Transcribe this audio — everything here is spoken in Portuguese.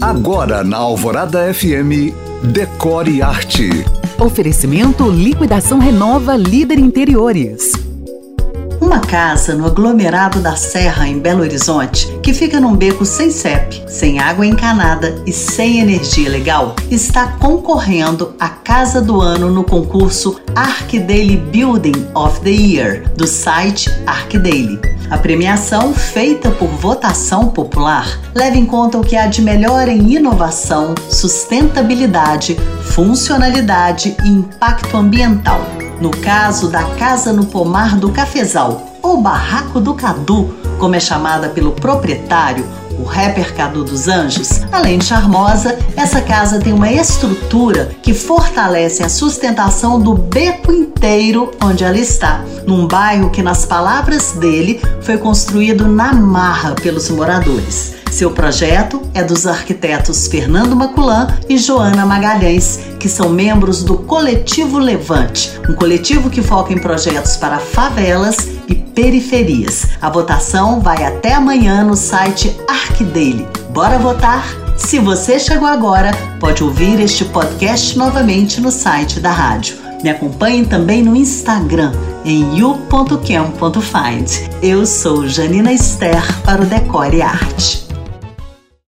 Agora na Alvorada FM, Decore Arte. Oferecimento Liquidação Renova Líder Interiores. Uma casa no aglomerado da Serra, em Belo Horizonte, que fica num beco sem CEP, sem água encanada e sem energia legal, está concorrendo à Casa do Ano no concurso Arcdaily Building of the Year, do site Arcdaily. A premiação, feita por votação popular, leva em conta o que há de melhor em inovação, sustentabilidade, funcionalidade e impacto ambiental. No caso da Casa no Pomar do Cafezal, ou Barraco do Cadu, como é chamada pelo proprietário, o rapper Cadu dos Anjos, além de charmosa, essa casa tem uma estrutura que fortalece a sustentação do beco inteiro onde ela está, num bairro que, nas palavras dele, foi construído na marra pelos moradores. Seu projeto é dos arquitetos Fernando Maculan e Joana Magalhães, que são membros do Coletivo Levante, um coletivo que foca em projetos para favelas e periferias. A votação vai até amanhã no site ArcDaily. Bora votar? Se você chegou agora, pode ouvir este podcast novamente no site da rádio. Me acompanhe também no Instagram em you.cam.find. Eu sou Janina Esther para o Decore Arte.